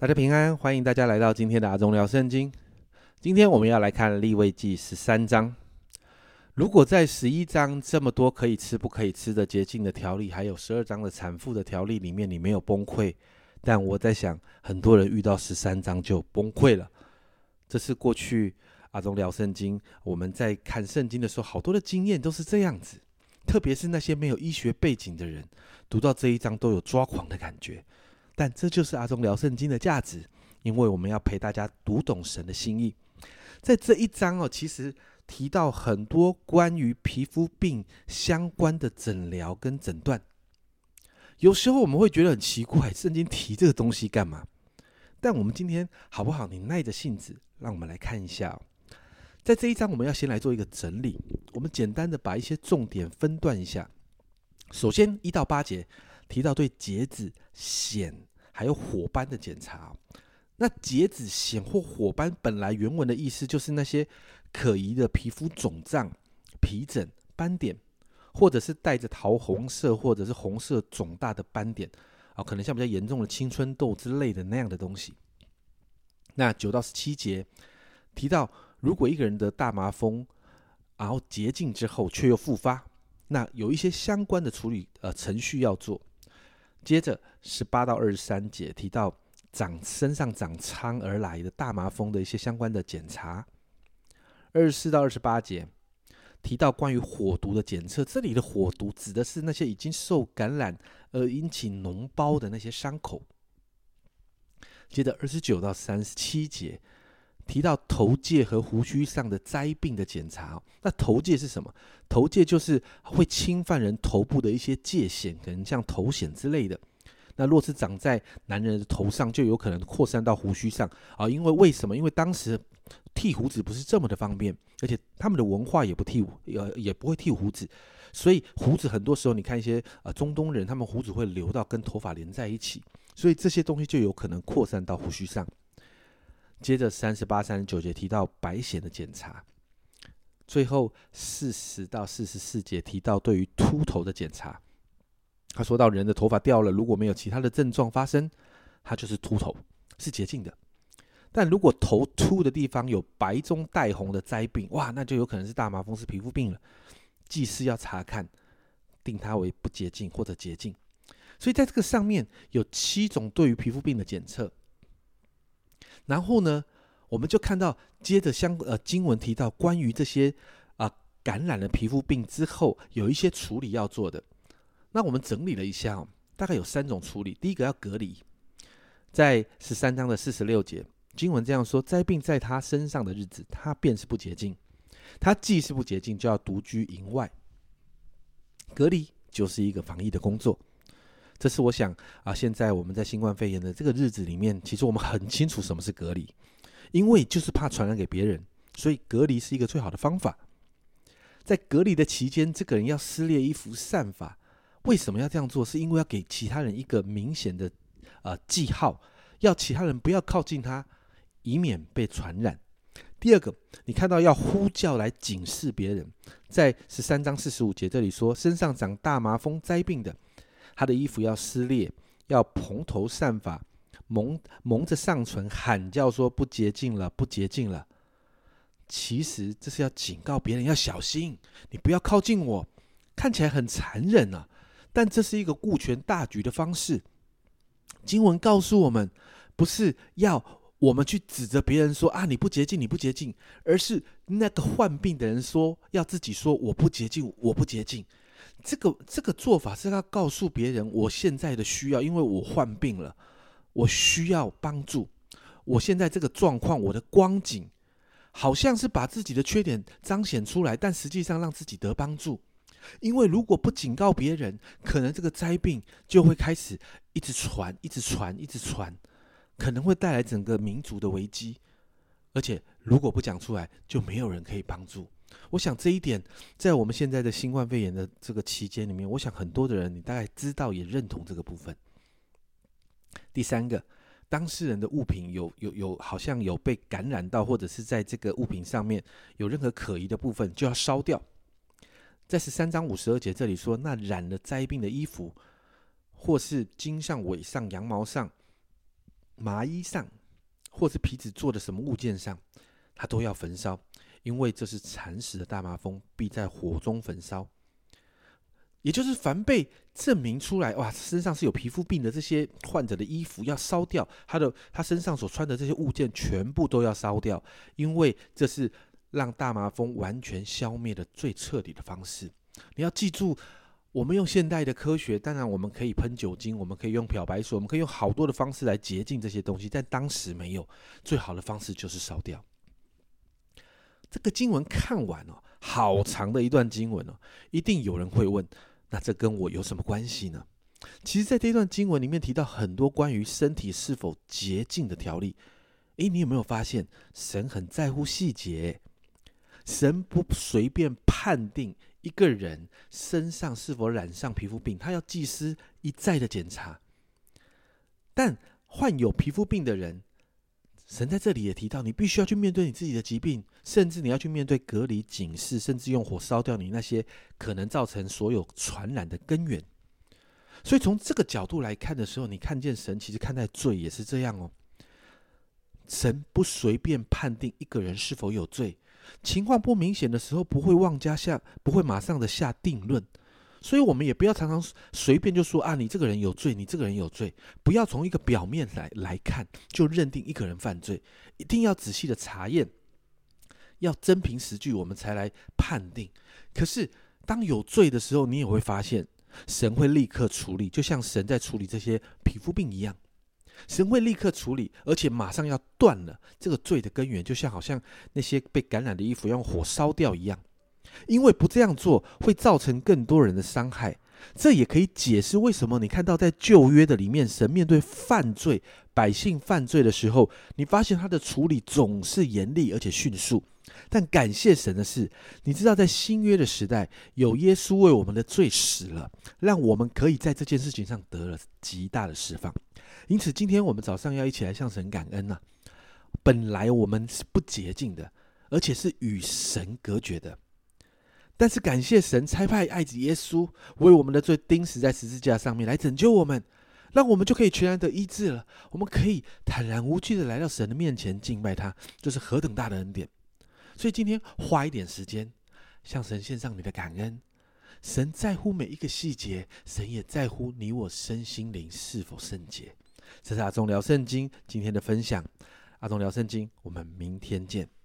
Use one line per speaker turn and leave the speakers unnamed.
大家平安，欢迎大家来到今天的阿忠聊圣经。今天我们要来看立位记十三章。如果在十一章这么多可以吃不可以吃的洁净的条例，还有十二章的产妇的条例里面，你没有崩溃，但我在想，很多人遇到十三章就崩溃了。这是过去阿忠聊圣经，我们在看圣经的时候，好多的经验都是这样子。特别是那些没有医学背景的人，读到这一章都有抓狂的感觉。但这就是阿忠聊圣经的价值，因为我们要陪大家读懂神的心意。在这一章哦，其实提到很多关于皮肤病相关的诊疗跟诊断。有时候我们会觉得很奇怪，圣经提这个东西干嘛？但我们今天好不好？你耐着性子，让我们来看一下。在这一章，我们要先来做一个整理。我们简单的把一些重点分段一下。首先，一到八节提到对结子、癣还有火斑的检查。那结子、癣或火斑本来原文的意思就是那些可疑的皮肤肿胀、皮疹、斑点，或者是带着桃红色或者是红色肿大的斑点啊，可能像比较严重的青春痘之类的那样的东西。那九到十七节提到。如果一个人得大麻风，然后洁净之后却又复发，那有一些相关的处理呃程序要做。接着十八到二十三节提到长身上长疮而来的大麻风的一些相关的检查。二十四到二十八节提到关于火毒的检测，这里的火毒指的是那些已经受感染而引起脓包的那些伤口。接着二十九到三十七节。提到头戒和胡须上的灾病的检查，那头戒是什么？头戒就是会侵犯人头部的一些界限，可能像头癣之类的。那若是长在男人的头上，就有可能扩散到胡须上啊。因为为什么？因为当时剃胡子不是这么的方便，而且他们的文化也不剃，呃，也不会剃胡子，所以胡子很多时候你看一些呃中东人，他们胡子会留到跟头发连在一起，所以这些东西就有可能扩散到胡须上。接着三十八、三十九节提到白癣的检查，最后四十到四十四节提到对于秃头的检查。他说到人的头发掉了，如果没有其他的症状发生，他就是秃头，是洁净的。但如果头秃的地方有白中带红的灾病，哇，那就有可能是大麻风，是皮肤病了。祭司要查看，定它为不洁净或者洁净。所以在这个上面有七种对于皮肤病的检测。然后呢，我们就看到接着相呃经文提到关于这些啊感染了皮肤病之后有一些处理要做的。那我们整理了一下，哦大概有三种处理。第一个要隔离，在十三章的四十六节，经文这样说：灾病在他身上的日子，他便是不洁净。他既是不洁净，就要独居营外。隔离就是一个防疫的工作。这是我想啊，现在我们在新冠肺炎的这个日子里面，其实我们很清楚什么是隔离，因为就是怕传染给别人，所以隔离是一个最好的方法。在隔离的期间，这个人要撕裂衣服散发，为什么要这样做？是因为要给其他人一个明显的呃记号，要其他人不要靠近他，以免被传染。第二个，你看到要呼叫来警示别人，在十三章四十五节这里说，身上长大麻风灾病的。他的衣服要撕裂，要蓬头散发，蒙蒙着上唇，喊叫说：“不洁净了，不洁净了。”其实这是要警告别人要小心，你不要靠近我。看起来很残忍啊，但这是一个顾全大局的方式。经文告诉我们，不是要我们去指责别人说：“啊，你不洁净，你不洁净。”而是那个患病的人说：“要自己说，我不洁净，我不洁净。”这个这个做法是要告诉别人我现在的需要，因为我患病了，我需要帮助。我现在这个状况，我的光景，好像是把自己的缺点彰显出来，但实际上让自己得帮助。因为如果不警告别人，可能这个灾病就会开始一直传，一直传，一直传，可能会带来整个民族的危机。而且如果不讲出来，就没有人可以帮助。我想这一点，在我们现在的新冠肺炎的这个期间里面，我想很多的人，你大概知道也认同这个部分。第三个，当事人的物品有有有，好像有被感染到，或者是在这个物品上面有任何可疑的部分，就要烧掉。在十三章五十二节这里说，那染了灾病的衣服，或是经上、尾上、羊毛上，麻衣上，或是皮子做的什么物件上，他都要焚烧，因为这是蚕食的大麻风，必在火中焚烧。也就是凡被证明出来，哇，身上是有皮肤病的这些患者的衣服要烧掉，他的他身上所穿的这些物件全部都要烧掉，因为这是让大麻风完全消灭的最彻底的方式。你要记住，我们用现代的科学，当然我们可以喷酒精，我们可以用漂白水，我们可以用好多的方式来洁净这些东西，但当时没有，最好的方式就是烧掉。这个经文看完哦，好长的一段经文哦，一定有人会问。那这跟我有什么关系呢？其实，在这段经文里面提到很多关于身体是否洁净的条例。诶，你有没有发现神很在乎细节？神不随便判定一个人身上是否染上皮肤病，他要祭司一再的检查。但患有皮肤病的人，神在这里也提到，你必须要去面对你自己的疾病，甚至你要去面对隔离、警示，甚至用火烧掉你那些可能造成所有传染的根源。所以从这个角度来看的时候，你看见神其实看待罪也是这样哦。神不随便判定一个人是否有罪，情况不明显的时候，不会妄加下，不会马上的下定论。所以，我们也不要常常随便就说啊，你这个人有罪，你这个人有罪，不要从一个表面来来看就认定一个人犯罪，一定要仔细的查验，要真凭实据，我们才来判定。可是，当有罪的时候，你也会发现，神会立刻处理，就像神在处理这些皮肤病一样，神会立刻处理，而且马上要断了这个罪的根源，就像好像那些被感染的衣服用火烧掉一样。因为不这样做会造成更多人的伤害，这也可以解释为什么你看到在旧约的里面，神面对犯罪百姓犯罪的时候，你发现他的处理总是严厉而且迅速。但感谢神的是，你知道在新约的时代，有耶稣为我们的罪死了，让我们可以在这件事情上得了极大的释放。因此，今天我们早上要一起来向神感恩呐。本来我们是不洁净的，而且是与神隔绝的。但是感谢神差派爱子耶稣为我们的罪钉死在十字架上面来拯救我们，让我们就可以全然得医治了。我们可以坦然无惧的来到神的面前敬拜他，这是何等大的恩典！所以今天花一点时间向神献上你的感恩。神在乎每一个细节，神也在乎你我身心灵是否圣洁。这是阿忠聊圣经今天的分享。阿忠聊圣经，我们明天见。